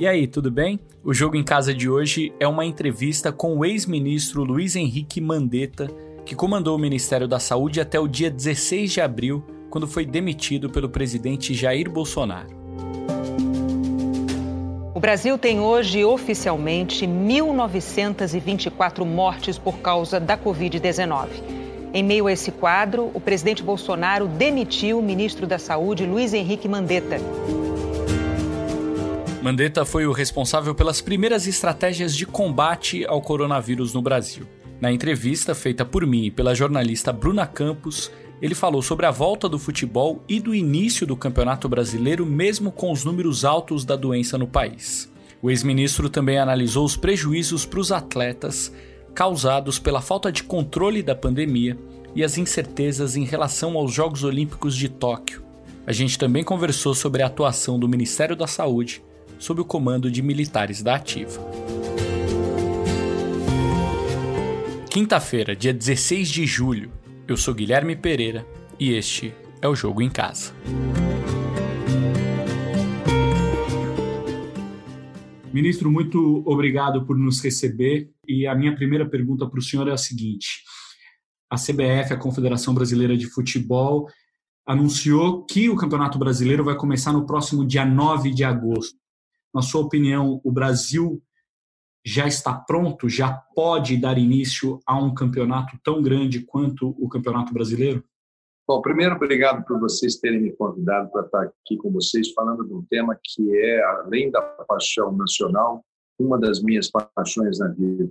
E aí, tudo bem? O Jogo em Casa de hoje é uma entrevista com o ex-ministro Luiz Henrique Mandetta, que comandou o Ministério da Saúde até o dia 16 de abril, quando foi demitido pelo presidente Jair Bolsonaro. O Brasil tem hoje oficialmente 1.924 mortes por causa da Covid-19. Em meio a esse quadro, o presidente Bolsonaro demitiu o ministro da Saúde, Luiz Henrique Mandetta. Mandetta foi o responsável pelas primeiras estratégias de combate ao coronavírus no Brasil. Na entrevista feita por mim e pela jornalista Bruna Campos, ele falou sobre a volta do futebol e do início do Campeonato Brasileiro, mesmo com os números altos da doença no país. O ex-ministro também analisou os prejuízos para os atletas causados pela falta de controle da pandemia e as incertezas em relação aos Jogos Olímpicos de Tóquio. A gente também conversou sobre a atuação do Ministério da Saúde sob o comando de militares da Ativa. Quinta-feira, dia 16 de julho, eu sou Guilherme Pereira e este é o Jogo em Casa. Ministro, muito obrigado por nos receber. E a minha primeira pergunta para o senhor é a seguinte: a CBF, a Confederação Brasileira de Futebol, anunciou que o Campeonato Brasileiro vai começar no próximo dia 9 de agosto. Na sua opinião, o Brasil já está pronto, já pode dar início a um campeonato tão grande quanto o Campeonato Brasileiro? Bom, primeiro, obrigado por vocês terem me convidado para estar aqui com vocês, falando de um tema que é, além da paixão nacional, uma das minhas paixões na vida.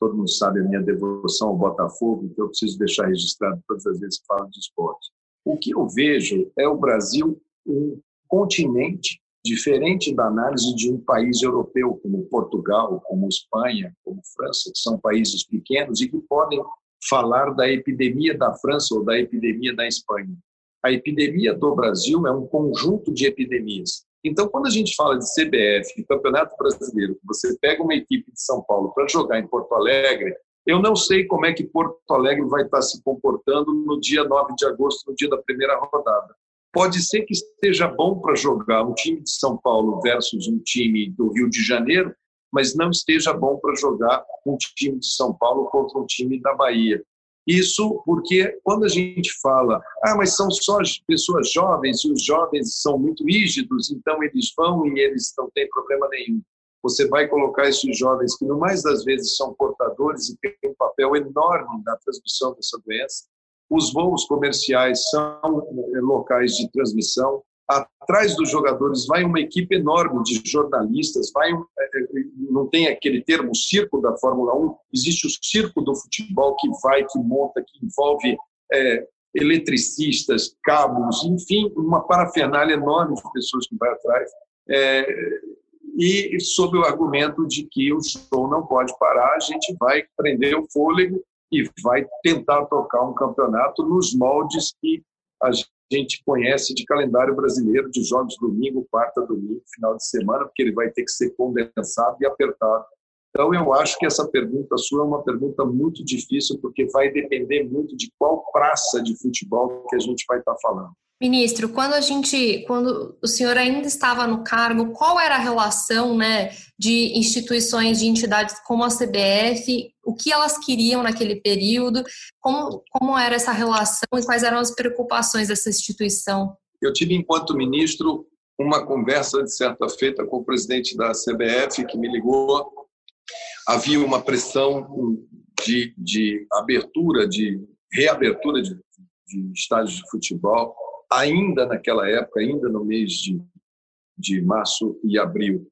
Todo mundo sabe a minha devoção ao Botafogo, então eu preciso deixar registrado todas as vezes que falo de esporte. O que eu vejo é o Brasil um continente diferente da análise de um país europeu, como Portugal, como Espanha, como França, que são países pequenos e que podem falar da epidemia da França ou da epidemia da Espanha. A epidemia do Brasil é um conjunto de epidemias. Então, quando a gente fala de CBF, Campeonato Brasileiro, você pega uma equipe de São Paulo para jogar em Porto Alegre, eu não sei como é que Porto Alegre vai estar se comportando no dia 9 de agosto, no dia da primeira rodada. Pode ser que esteja bom para jogar um time de São Paulo versus um time do Rio de Janeiro, mas não esteja bom para jogar um time de São Paulo contra um time da Bahia. Isso porque quando a gente fala, ah, mas são só pessoas jovens e os jovens são muito rígidos, então eles vão e eles não têm problema nenhum. Você vai colocar esses jovens que, no mais das vezes, são portadores e têm um papel enorme na transmissão dessa doença, os voos comerciais são eh, locais de transmissão. Atrás dos jogadores vai uma equipe enorme de jornalistas, vai eh, eh, não tem aquele termo circo da Fórmula 1, existe o circo do futebol que vai, que monta, que envolve é, eletricistas, cabos, enfim, uma parafernália enorme de pessoas que vai atrás. É, e sob o argumento de que o show não pode parar, a gente vai prender o fôlego e vai tentar tocar um campeonato nos moldes que a gente conhece de calendário brasileiro, de jogos domingo, quarta, domingo, final de semana, porque ele vai ter que ser condensado e apertado. Então, eu acho que essa pergunta sua é uma pergunta muito difícil, porque vai depender muito de qual praça de futebol que a gente vai estar falando. Ministro, quando a gente, quando o senhor ainda estava no cargo, qual era a relação, né, de instituições, de entidades como a CBF, o que elas queriam naquele período, como, como era essa relação e quais eram as preocupações dessa instituição? Eu tive, enquanto ministro, uma conversa de certa feita com o presidente da CBF que me ligou. Havia uma pressão de, de abertura, de reabertura de, de estádios de futebol ainda naquela época, ainda no mês de, de março e abril.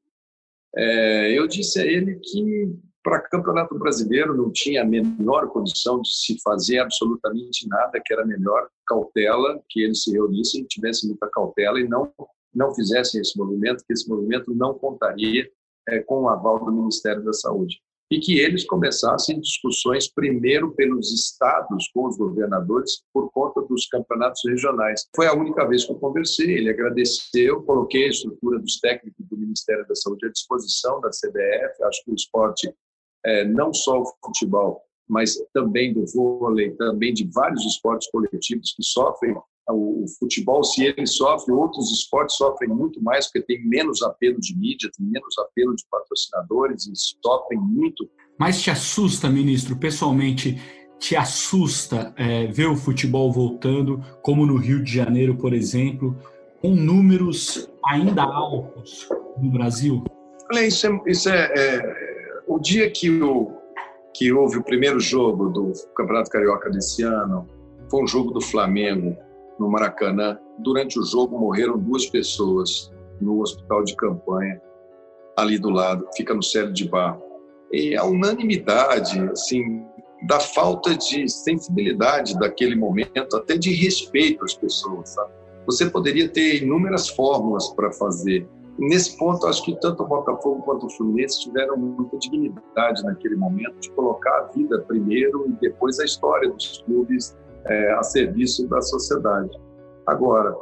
É, eu disse a ele que para campeonato brasileiro não tinha a menor condição de se fazer absolutamente nada, que era melhor cautela, que eles se reunissem, tivessem muita cautela e não não fizessem esse movimento, que esse movimento não contaria é, com o aval do Ministério da Saúde e que eles começassem discussões primeiro pelos estados com os governadores por conta dos campeonatos regionais. Foi a única vez que eu conversei, ele agradeceu, coloquei a estrutura dos técnicos do Ministério da Saúde à disposição da CBF, acho que o esporte, é, não só o futebol, mas também do vôlei, também de vários esportes coletivos que sofrem o, futebol, se ele sofre, outros esportes sofrem muito mais, porque tem menos apelo de mídia, tem menos apelo de patrocinadores e sofrem muito. Mas te assusta, ministro, pessoalmente, te assusta é, ver o futebol voltando, como no Rio de Janeiro, por exemplo, com números ainda altos no Brasil? Olha, isso é, isso é, é o dia que, o, que houve o primeiro jogo do Campeonato Carioca desse ano, foi um jogo do Flamengo no Maracanã. Durante o jogo morreram duas pessoas no hospital de campanha, ali do lado, fica no Célio de Barro. E a unanimidade, assim, da falta de sensibilidade daquele momento, até de respeito às pessoas, sabe? Você poderia ter inúmeras fórmulas para fazer. Nesse ponto, acho que tanto o Botafogo quanto o Fluminense tiveram muita dignidade naquele momento de colocar a vida primeiro e depois a história dos clubes é, a serviço da sociedade. Agora,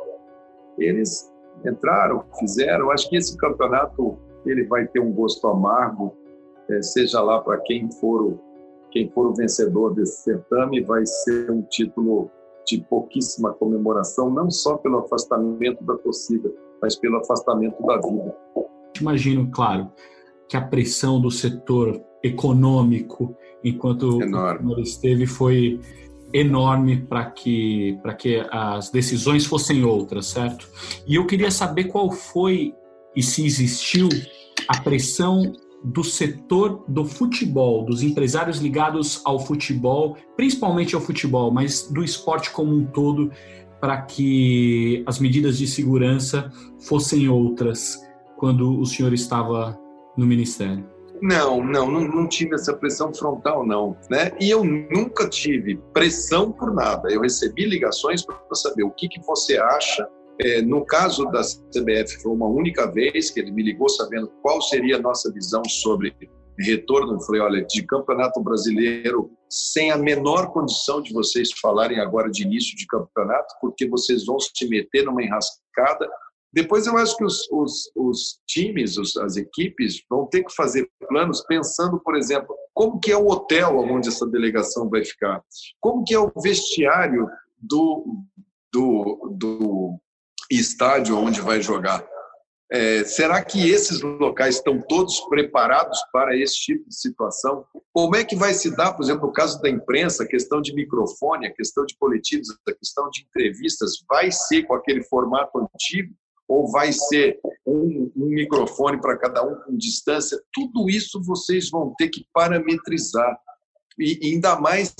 eles entraram, fizeram. Acho que esse campeonato ele vai ter um gosto amargo, é, seja lá para quem for o, quem for o vencedor desse certame, vai ser um título de pouquíssima comemoração, não só pelo afastamento da torcida, mas pelo afastamento da vida. Imagino, claro, que a pressão do setor econômico, enquanto Enorme. o esteve, foi enorme para que, que as decisões fossem outras, certo? E eu queria saber qual foi e se existiu a pressão do setor do futebol, dos empresários ligados ao futebol, principalmente ao futebol, mas do esporte como um todo, para que as medidas de segurança fossem outras quando o senhor estava no ministério? Não, não, não, não, tive essa pressão frontal, não. Né? E eu nunca tive pressão por nada. Eu recebi ligações para saber o que, que você acha. É, no caso da CBF, foi uma única vez que ele me ligou sabendo qual seria a nossa visão sobre retorno. Eu falei: olha, de campeonato brasileiro, sem a menor condição de vocês falarem agora de início de campeonato, porque vocês vão se meter numa enrascada depois eu acho que os, os, os times, os, as equipes vão ter que fazer planos pensando, por exemplo, como que é o hotel onde essa delegação vai ficar, como que é o vestiário do, do, do estádio onde vai jogar. É, será que esses locais estão todos preparados para esse tipo de situação? Como é que vai se dar, por exemplo, no caso da imprensa, a questão de microfone, a questão de coletivos, a questão de entrevistas, vai ser com aquele formato antigo? ou vai ser um, um microfone para cada um com distância, tudo isso vocês vão ter que parametrizar. E ainda mais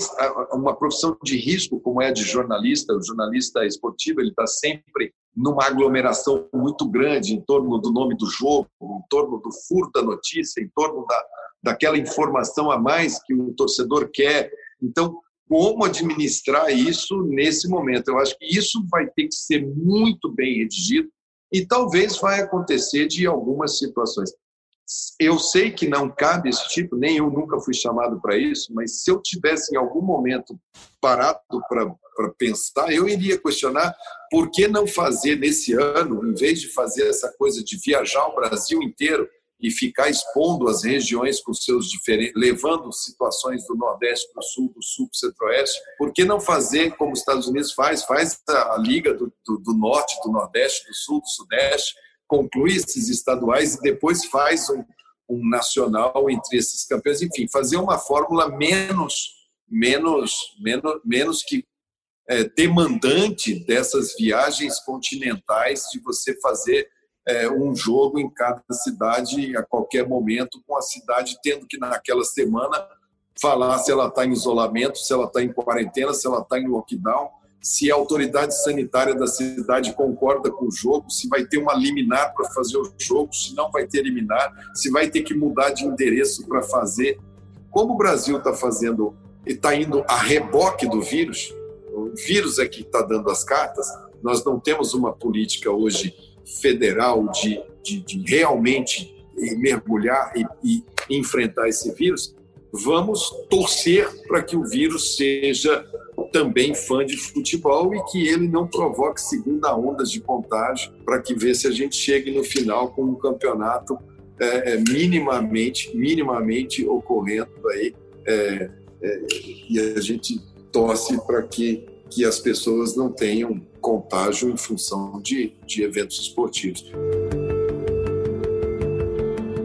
uma profissão de risco, como é a de jornalista, o jornalista esportivo, ele está sempre numa aglomeração muito grande em torno do nome do jogo, em torno do furo da notícia, em torno da, daquela informação a mais que o torcedor quer. Então, como administrar isso nesse momento? Eu acho que isso vai ter que ser muito bem redigido e talvez vai acontecer de algumas situações. Eu sei que não cabe esse tipo, nem eu nunca fui chamado para isso, mas se eu tivesse em algum momento parado para pensar, eu iria questionar por que não fazer nesse ano, em vez de fazer essa coisa de viajar o Brasil inteiro e ficar expondo as regiões com seus diferentes, levando situações do Nordeste para o Sul, do Sul para o Centro-Oeste. Por que não fazer como os Estados Unidos faz? Faz a, liga do, do, do, Norte, do Nordeste, do Sul, do Sudeste, conclui esses estaduais e depois faz um, um nacional entre esses campeões. Enfim, fazer uma fórmula menos, menos, menos, menos que é, demandante dessas viagens continentais de você fazer é, um jogo em cada cidade a qualquer momento, com a cidade tendo que, naquela semana, falar se ela está em isolamento, se ela está em quarentena, se ela está em lockdown, se a autoridade sanitária da cidade concorda com o jogo, se vai ter uma liminar para fazer o jogo, se não vai ter liminar, se vai ter que mudar de endereço para fazer. Como o Brasil está fazendo e está indo a reboque do vírus, o vírus é que está dando as cartas, nós não temos uma política hoje federal de, de, de realmente mergulhar e, e enfrentar esse vírus, vamos torcer para que o vírus seja também fã de futebol e que ele não provoque segunda onda de contágio para que ver se a gente chegue no final com um campeonato é, é minimamente minimamente ocorrendo aí é, é, e a gente torce para que que as pessoas não tenham contágio em função de, de eventos esportivos.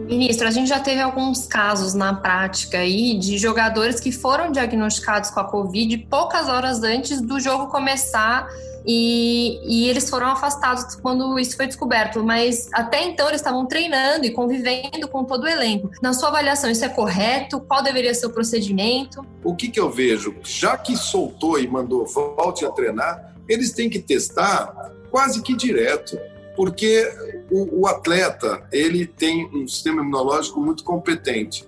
Ministro, a gente já teve alguns casos na prática aí de jogadores que foram diagnosticados com a Covid poucas horas antes do jogo começar e, e, eles foram afastados quando isso foi descoberto. Mas até então eles estavam treinando e convivendo com todo o elenco. Na sua avaliação, isso é correto? Qual deveria ser o procedimento? O que, que eu vejo? Já que soltou e mandou volte a treinar, eles têm que testar quase que direto porque o, o atleta ele tem um sistema imunológico muito competente.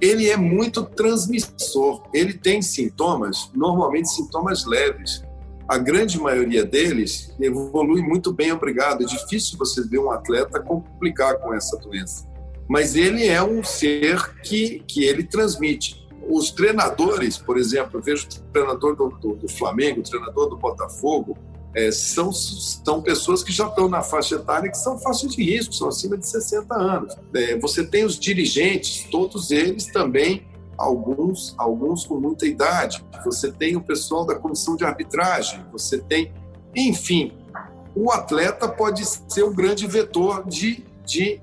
Ele é muito transmissor. Ele tem sintomas, normalmente sintomas leves. A grande maioria deles evolui muito bem, obrigado. É difícil você ver um atleta complicar com essa doença. Mas ele é um ser que, que ele transmite. Os treinadores, por exemplo, eu vejo o treinador do, do, do Flamengo, o treinador do Botafogo, é, são, são pessoas que já estão na faixa etária que são faixa de risco, são acima de 60 anos. É, você tem os dirigentes, todos eles também, alguns, alguns com muita idade. Você tem o pessoal da comissão de arbitragem, você tem. Enfim, o atleta pode ser um grande vetor de, de,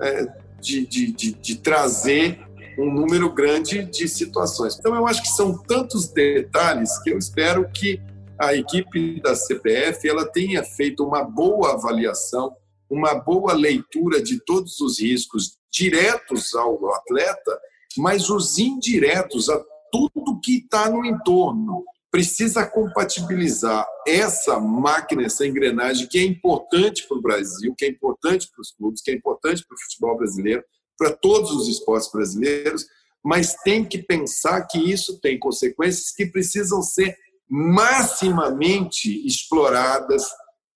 é, de, de, de, de trazer um número grande de situações. Então, eu acho que são tantos detalhes que eu espero que a equipe da CPF ela tenha feito uma boa avaliação, uma boa leitura de todos os riscos diretos ao atleta, mas os indiretos a tudo que está no entorno. Precisa compatibilizar essa máquina, essa engrenagem que é importante para o Brasil, que é importante para os clubes, que é importante para o futebol brasileiro, para todos os esportes brasileiros, mas tem que pensar que isso tem consequências que precisam ser maximamente exploradas,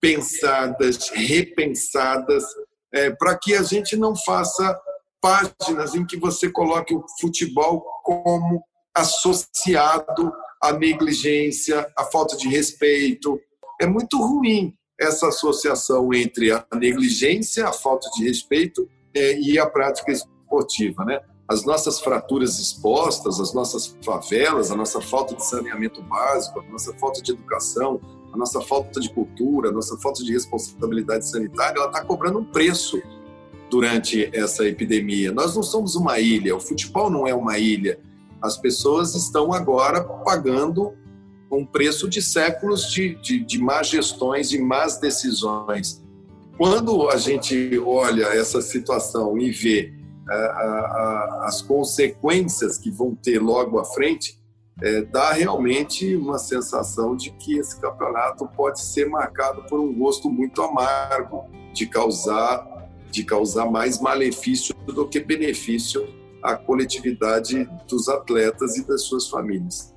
pensadas, repensadas, é, para que a gente não faça páginas em que você coloque o futebol como associado à negligência, à falta de respeito. É muito ruim essa associação entre a negligência, a falta de respeito é, e a prática esportiva, né? as nossas fraturas expostas, as nossas favelas, a nossa falta de saneamento básico, a nossa falta de educação, a nossa falta de cultura, a nossa falta de responsabilidade sanitária, ela está cobrando um preço durante essa epidemia. Nós não somos uma ilha, o futebol não é uma ilha. As pessoas estão agora pagando um preço de séculos de, de, de más gestões, de más decisões. Quando a gente olha essa situação e vê a, a, as consequências que vão ter logo à frente, é, dá realmente uma sensação de que esse campeonato pode ser marcado por um gosto muito amargo de causar de causar mais malefício do que benefício à coletividade dos atletas e das suas famílias.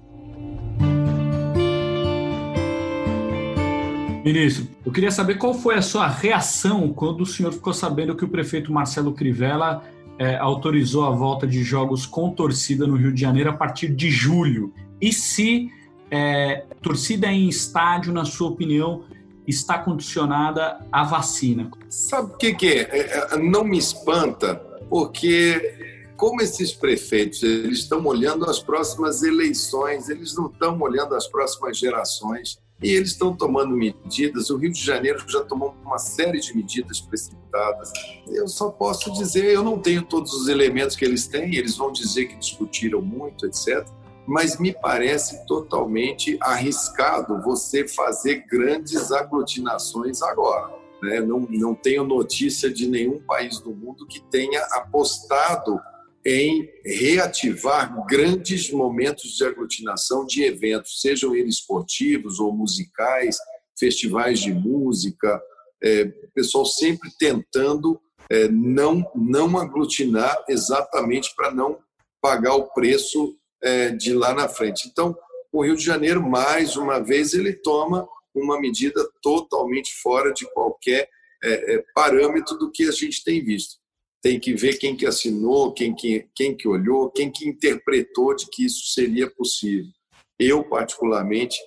Ministro, eu queria saber qual foi a sua reação quando o senhor ficou sabendo que o prefeito Marcelo Crivella é, autorizou a volta de jogos com torcida no Rio de Janeiro a partir de julho. E se é, torcida em estádio, na sua opinião, está condicionada à vacina? Sabe o que, que é? é? é? Não me espanta, porque como esses prefeitos eles estão olhando as próximas eleições, eles não estão olhando as próximas gerações e eles estão tomando medidas. O Rio de Janeiro já tomou uma série de medidas precipitadas. Eu só posso dizer, eu não tenho todos os elementos que eles têm, eles vão dizer que discutiram muito, etc. Mas me parece totalmente arriscado você fazer grandes aglutinações agora. Né? Não, não tenho notícia de nenhum país do mundo que tenha apostado em reativar grandes momentos de aglutinação de eventos, sejam eles esportivos ou musicais, festivais de música, é, pessoal sempre tentando é, não, não aglutinar exatamente para não pagar o preço de lá na frente. Então, o Rio de Janeiro, mais uma vez, ele toma uma medida totalmente fora de qualquer é, é, parâmetro do que a gente tem visto tem que ver quem que assinou, quem que, quem que olhou, quem que interpretou de que isso seria possível. Eu, particularmente,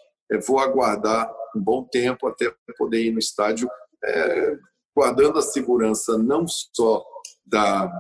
vou aguardar um bom tempo até poder ir no estádio, é, guardando a segurança não só da,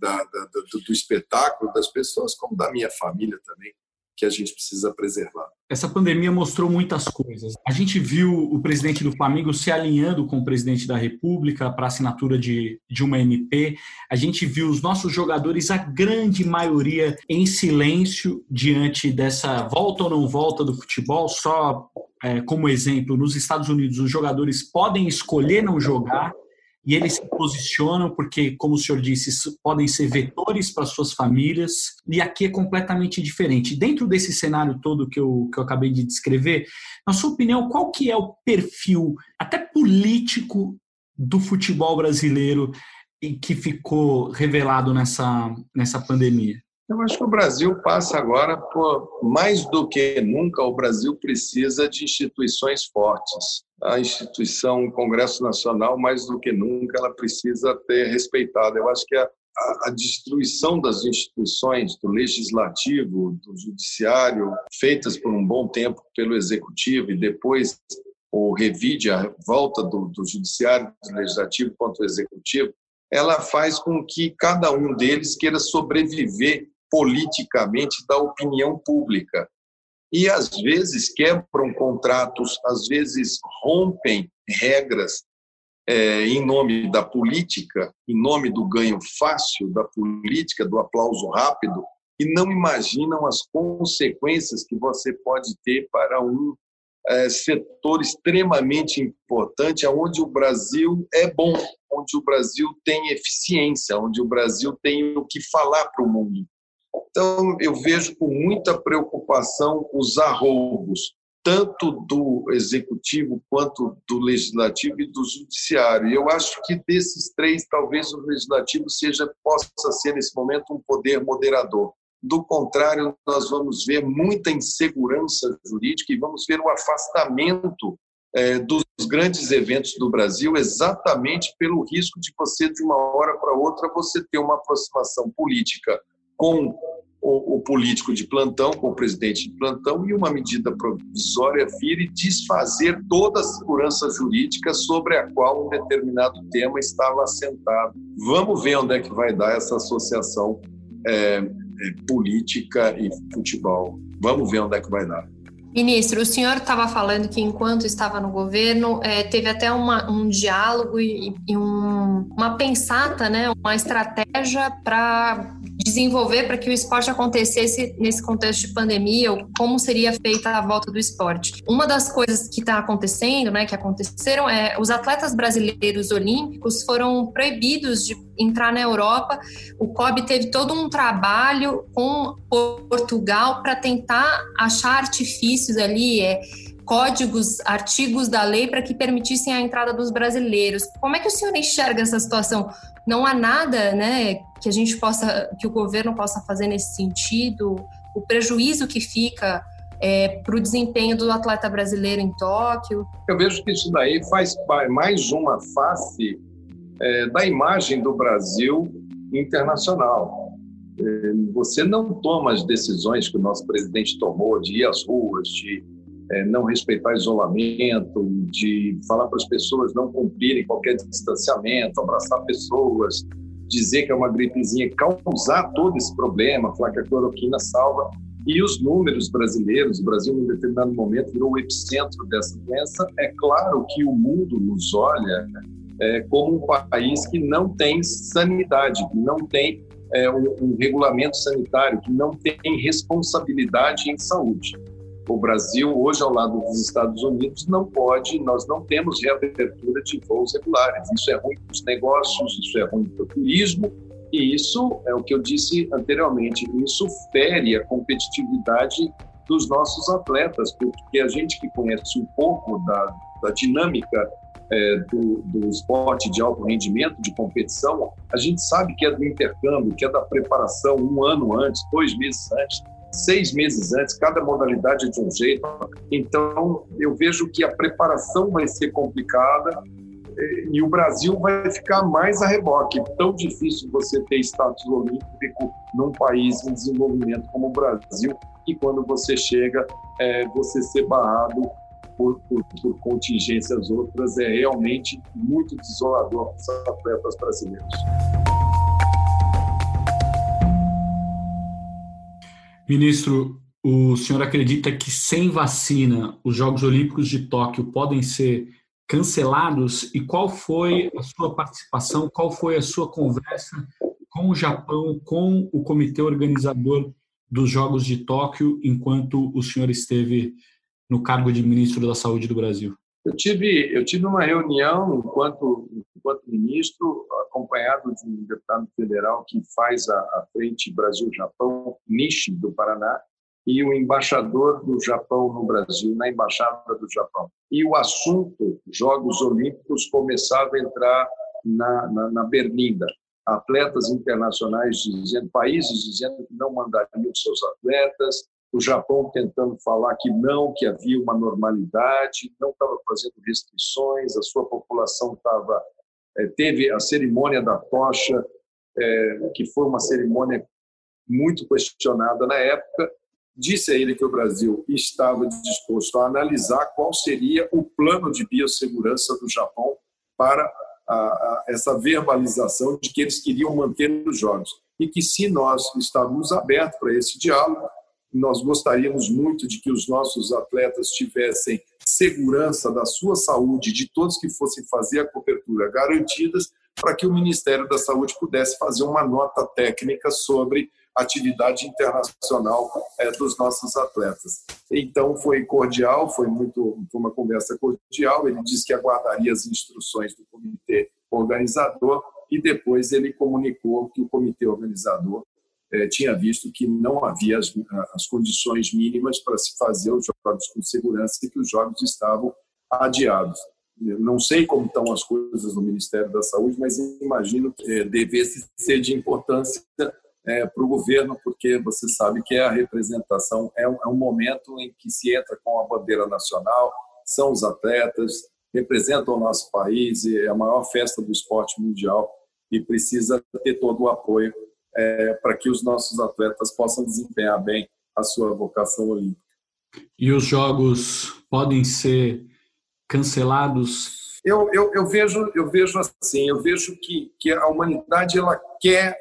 da, da, do, do espetáculo das pessoas, como da minha família também, que a gente precisa preservar. Essa pandemia mostrou muitas coisas. A gente viu o presidente do Flamengo se alinhando com o presidente da República para assinatura de, de uma MP. A gente viu os nossos jogadores, a grande maioria, em silêncio diante dessa volta ou não volta do futebol. Só é, como exemplo, nos Estados Unidos, os jogadores podem escolher não jogar e eles se posicionam porque, como o senhor disse, podem ser vetores para suas famílias, e aqui é completamente diferente. Dentro desse cenário todo que eu, que eu acabei de descrever, na sua opinião, qual que é o perfil, até político, do futebol brasileiro e que ficou revelado nessa, nessa pandemia? Eu acho que o Brasil passa agora por, mais do que nunca, o Brasil precisa de instituições fortes. A instituição Congresso Nacional, mais do que nunca, ela precisa ter respeitada. Eu acho que a, a, a destruição das instituições, do legislativo, do judiciário, feitas por um bom tempo pelo executivo e depois o revide, a volta do, do judiciário, do legislativo contra o executivo, ela faz com que cada um deles queira sobreviver politicamente da opinião pública. E, às vezes, quebram contratos, às vezes, rompem regras é, em nome da política, em nome do ganho fácil da política, do aplauso rápido, e não imaginam as consequências que você pode ter para um é, setor extremamente importante, onde o Brasil é bom, onde o Brasil tem eficiência, onde o Brasil tem o que falar para o mundo. Então, eu vejo com muita preocupação os arroubos, tanto do executivo quanto do legislativo e do judiciário. E eu acho que desses três, talvez o legislativo seja possa ser nesse momento um poder moderador. Do contrário, nós vamos ver muita insegurança jurídica e vamos ver o afastamento é, dos grandes eventos do Brasil, exatamente pelo risco de você, de uma hora para outra, você ter uma aproximação política com o, o, político de plantão, com o presidente de plantão, e uma medida provisória vir e desfazer toda a segurança jurídica sobre a qual um determinado tema estava assentado. Vamos ver onde é que vai dar essa associação é, é, política e futebol. Vamos ver onde é que vai dar. Ministro, o senhor estava falando que enquanto estava no governo, é, teve até uma, um diálogo e, e um, uma pensata, né, uma estratégia para desenvolver para que o esporte acontecesse nesse contexto de pandemia, ou como seria feita a volta do esporte. Uma das coisas que está acontecendo, né, que aconteceram, é os atletas brasileiros olímpicos foram proibidos de entrar na Europa. O COB teve todo um trabalho com Portugal para tentar achar artifícios ali, é, códigos, artigos da lei para que permitissem a entrada dos brasileiros. Como é que o senhor enxerga essa situação? Não há nada, né, que a gente possa, que o governo possa fazer nesse sentido? O prejuízo que fica é, para o desempenho do atleta brasileiro em Tóquio? Eu vejo que isso daí faz mais uma face é, da imagem do Brasil internacional. É, você não toma as decisões que o nosso presidente tomou de ir às ruas, de é, não respeitar isolamento, de falar para as pessoas não cumprirem qualquer distanciamento, abraçar pessoas, dizer que é uma gripezinha, causar todo esse problema, falar que a cloroquina salva. E os números brasileiros, o Brasil, em determinado momento, virou o epicentro dessa doença. É claro que o mundo nos olha é, como um país que não tem sanidade, que não tem é, um, um regulamento sanitário, que não tem responsabilidade em saúde. O Brasil, hoje, ao lado dos Estados Unidos, não pode, nós não temos reabertura de voos regulares. Isso é ruim para os negócios, isso é ruim para o turismo, e isso é o que eu disse anteriormente, isso fere a competitividade dos nossos atletas, porque a gente que conhece um pouco da, da dinâmica é, do, do esporte de alto rendimento, de competição, a gente sabe que é do intercâmbio, que é da preparação um ano antes, dois meses antes, seis meses antes, cada modalidade de um jeito. Então, eu vejo que a preparação vai ser complicada e o Brasil vai ficar mais a reboque. Tão difícil você ter status olímpico num país em desenvolvimento como o Brasil, e quando você chega, é, você ser barrado por, por, por, contingências outras é realmente muito desolador para os atletas brasileiros. Ministro, o senhor acredita que sem vacina os Jogos Olímpicos de Tóquio podem ser cancelados? E qual foi a sua participação, qual foi a sua conversa com o Japão, com o comitê organizador dos Jogos de Tóquio, enquanto o senhor esteve no cargo de ministro da Saúde do Brasil? Eu tive, eu tive uma reunião enquanto, enquanto ministro, acompanhado de um deputado federal que faz a, a frente Brasil-Japão, Nishi, do Paraná, e o embaixador do Japão no Brasil, na Embaixada do Japão. E o assunto Jogos Olímpicos começava a entrar na, na, na berlinda. Atletas internacionais dizendo, países dizendo que não mandariam seus atletas, o Japão tentando falar que não, que havia uma normalidade, não estava fazendo restrições, a sua população estava é, teve a cerimônia da tocha, é, que foi uma cerimônia muito questionada na época. Disse a ele que o Brasil estava disposto a analisar qual seria o plano de biossegurança do Japão para a, a, essa verbalização de que eles queriam manter os jogos e que se nós estávamos abertos para esse diálogo, nós gostaríamos muito de que os nossos atletas tivessem segurança da sua saúde, de todos que fossem fazer a cobertura garantidas, para que o Ministério da Saúde pudesse fazer uma nota técnica sobre atividade internacional é, dos nossos atletas. Então foi cordial, foi muito foi uma conversa cordial. Ele disse que aguardaria as instruções do comitê organizador e depois ele comunicou que o comitê organizador tinha visto que não havia as, as condições mínimas para se fazer os jogos com segurança e que os jogos estavam adiados. Eu não sei como estão as coisas no Ministério da Saúde, mas imagino que é, devesse ser de importância é, para o governo, porque você sabe que a representação é um, é um, momento em que se entra com a bandeira nacional, são os atletas, representam o nosso país, é a maior festa do esporte mundial e precisa ter todo o apoio é, para que os nossos atletas possam desempenhar bem a sua vocação olímpica. E os jogos podem ser cancelados? Eu, eu, eu vejo eu vejo assim, eu vejo que, que a humanidade ela quer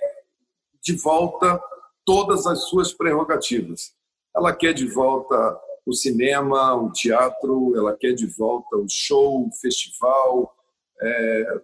de volta todas as suas prerrogativas. Ela quer de volta o cinema, o teatro, ela quer de volta o show, o festival, é,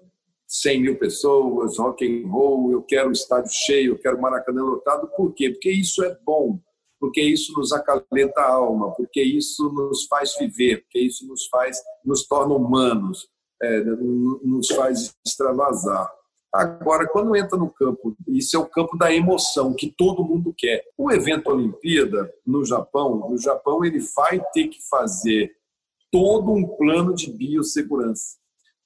100 mil pessoas, rock and roll, eu quero estádio cheio, eu quero Maracanã lotado. Por quê? Porque isso é bom, porque isso nos acalenta a alma, porque isso nos faz viver, porque isso nos faz, nos torna humanos, é, nos faz extravasar. Agora, quando entra no campo, isso é o campo da emoção que todo mundo quer. O evento Olimpíada no Japão, no Japão ele vai ter que fazer todo um plano de biossegurança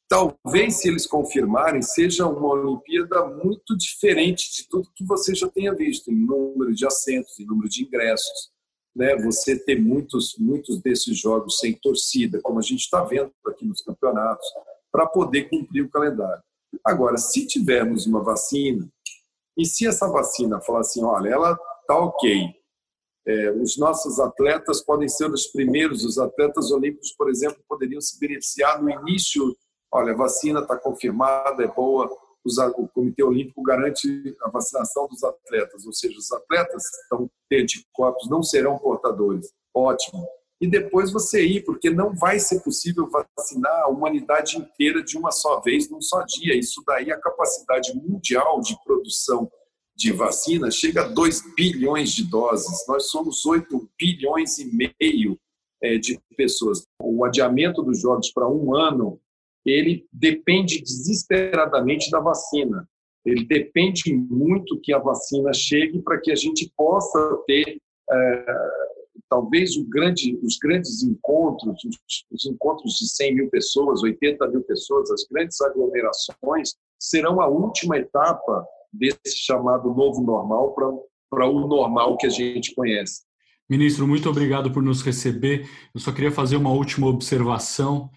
talvez, se eles confirmarem, seja uma Olimpíada muito diferente de tudo que você já tenha visto, em número de assentos, em número de ingressos. Né? Você ter muitos, muitos desses jogos sem torcida, como a gente está vendo aqui nos campeonatos, para poder cumprir o calendário. Agora, se tivermos uma vacina, e se essa vacina falar assim, olha, ela está ok, é, os nossos atletas podem ser os primeiros, os atletas olímpicos, por exemplo, poderiam se beneficiar no início olha, a vacina está confirmada, é boa, o Comitê Olímpico garante a vacinação dos atletas, ou seja, os atletas que estão tendo anticorpos não serão portadores. Ótimo. E depois você ir, porque não vai ser possível vacinar a humanidade inteira de uma só vez, num só dia. Isso daí, a capacidade mundial de produção de vacina chega a 2 bilhões de doses. Nós somos 8 bilhões e meio eh, de pessoas. O adiamento dos jogos para um ano ele depende desesperadamente da vacina. Ele depende muito que a vacina chegue para que a gente possa ter é, talvez grande, os grandes encontros, os, os, encontros de 100 mil pessoas, 80 mil pessoas, as grandes aglomerações, serão a última etapa desse chamado novo normal para o normal que a gente conhece. Ministro, muito obrigado por nos receber. Eu só queria fazer uma última observação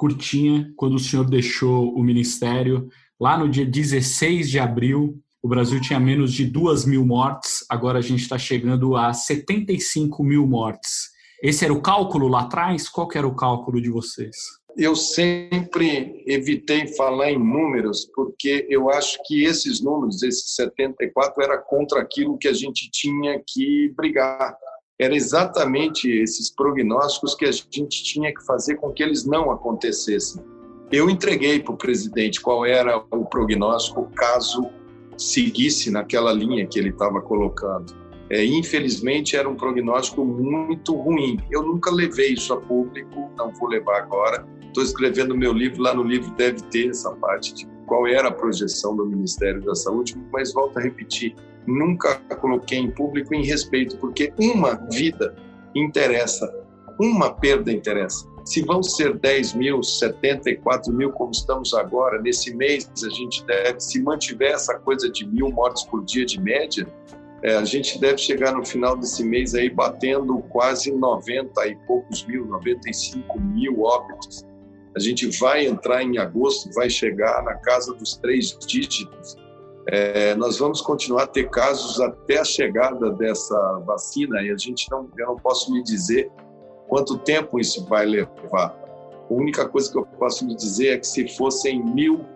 curtinha quando o senhor deixou o ministério. Lá no dia 16 de abril, o Brasil tinha menos de 2 mil mortes, agora a gente está chegando a 75 mil mortes. Esse era o cálculo lá atrás? Qual que era o cálculo de vocês? Eu sempre evitei falar em números, porque eu acho que esses números, esses 74, era contra aquilo que a gente tinha que brigar. Era exatamente esses prognósticos que a gente tinha que fazer com que eles não acontecessem. Eu entreguei para o presidente qual era o prognóstico caso seguisse naquela linha que ele estava colocando. É, infelizmente, era um prognóstico muito ruim. Eu nunca levei isso a público, não vou levar agora. Estou escrevendo meu livro, lá no livro deve ter essa parte de qual era a projeção do Ministério da Saúde, mas volto a repetir, nunca coloquei em público em respeito, porque uma vida interessa, uma perda interessa. Se vão ser 10 mil, 74 mil, como estamos agora, nesse mês a gente deve, se mantiver essa coisa de mil mortes por dia de média, é, a gente deve chegar no final desse mês aí batendo quase 90 e poucos mil, 95 mil óbitos. A gente vai entrar em agosto, vai chegar na casa dos três dígitos. É, nós vamos continuar a ter casos até a chegada dessa vacina e a gente não, eu não posso me dizer quanto tempo isso vai levar. A única coisa que eu posso lhe dizer é que se fossem mil,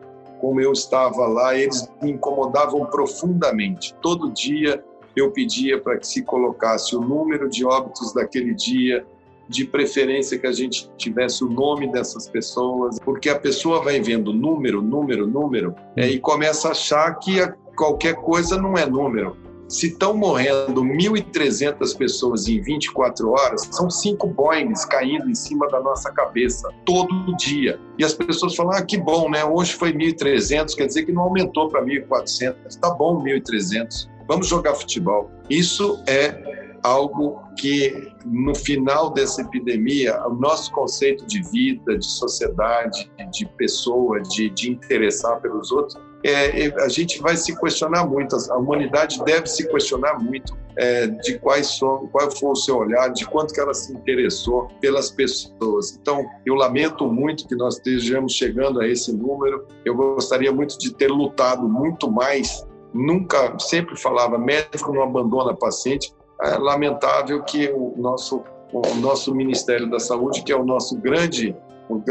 como eu estava lá, eles me incomodavam profundamente. Todo dia eu pedia para que se colocasse o número de óbitos daquele dia, de preferência que a gente tivesse o nome dessas pessoas, porque a pessoa vai vendo número, número, número, é, e começa a achar que qualquer coisa não é número. Se estão morrendo 1.300 pessoas em 24 horas, são cinco Boeings caindo em cima da nossa cabeça todo dia. E as pessoas falam: ah, que bom, né? Hoje foi 1.300, quer dizer que não aumentou para 1.400. Tá bom 1.300. Vamos jogar futebol. Isso é algo que, no final dessa epidemia, o nosso conceito de vida, de sociedade, de pessoa, de, de interessar pelos outros, é, a gente vai se questionar muito, a humanidade deve se questionar muito é, de quais são, qual foi o seu olhar, de quanto que ela se interessou pelas pessoas. Então, eu lamento muito que nós estejamos chegando a esse número. Eu gostaria muito de ter lutado muito mais. Nunca, sempre falava, médico não abandona paciente. É lamentável que o nosso, o nosso Ministério da Saúde, que é o nosso grande,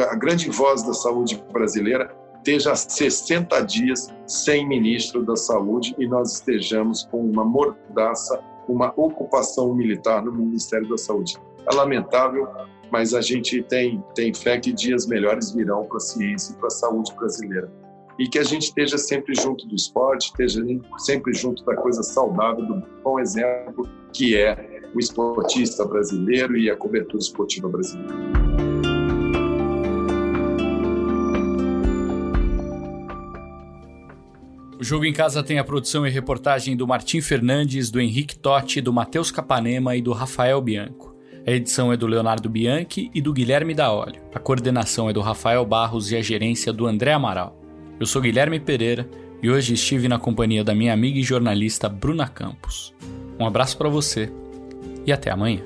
a grande voz da saúde brasileira, esteja 60 dias sem ministro da Saúde e nós estejamos com uma mordaça, uma ocupação militar no Ministério da Saúde. É lamentável, mas a gente tem, tem fé que dias melhores virão para a ciência e para a saúde brasileira. E que a gente esteja sempre junto do esporte, esteja sempre junto da coisa saudável, do bom exemplo que é o esportista brasileiro e a cobertura esportiva brasileira. O Jogo em Casa tem a produção e reportagem do Martim Fernandes, do Henrique Totti, do Matheus Capanema e do Rafael Bianco. A edição é do Leonardo Bianchi e do Guilherme Daolio. A coordenação é do Rafael Barros e a gerência do André Amaral. Eu sou Guilherme Pereira e hoje estive na companhia da minha amiga e jornalista Bruna Campos. Um abraço para você e até amanhã.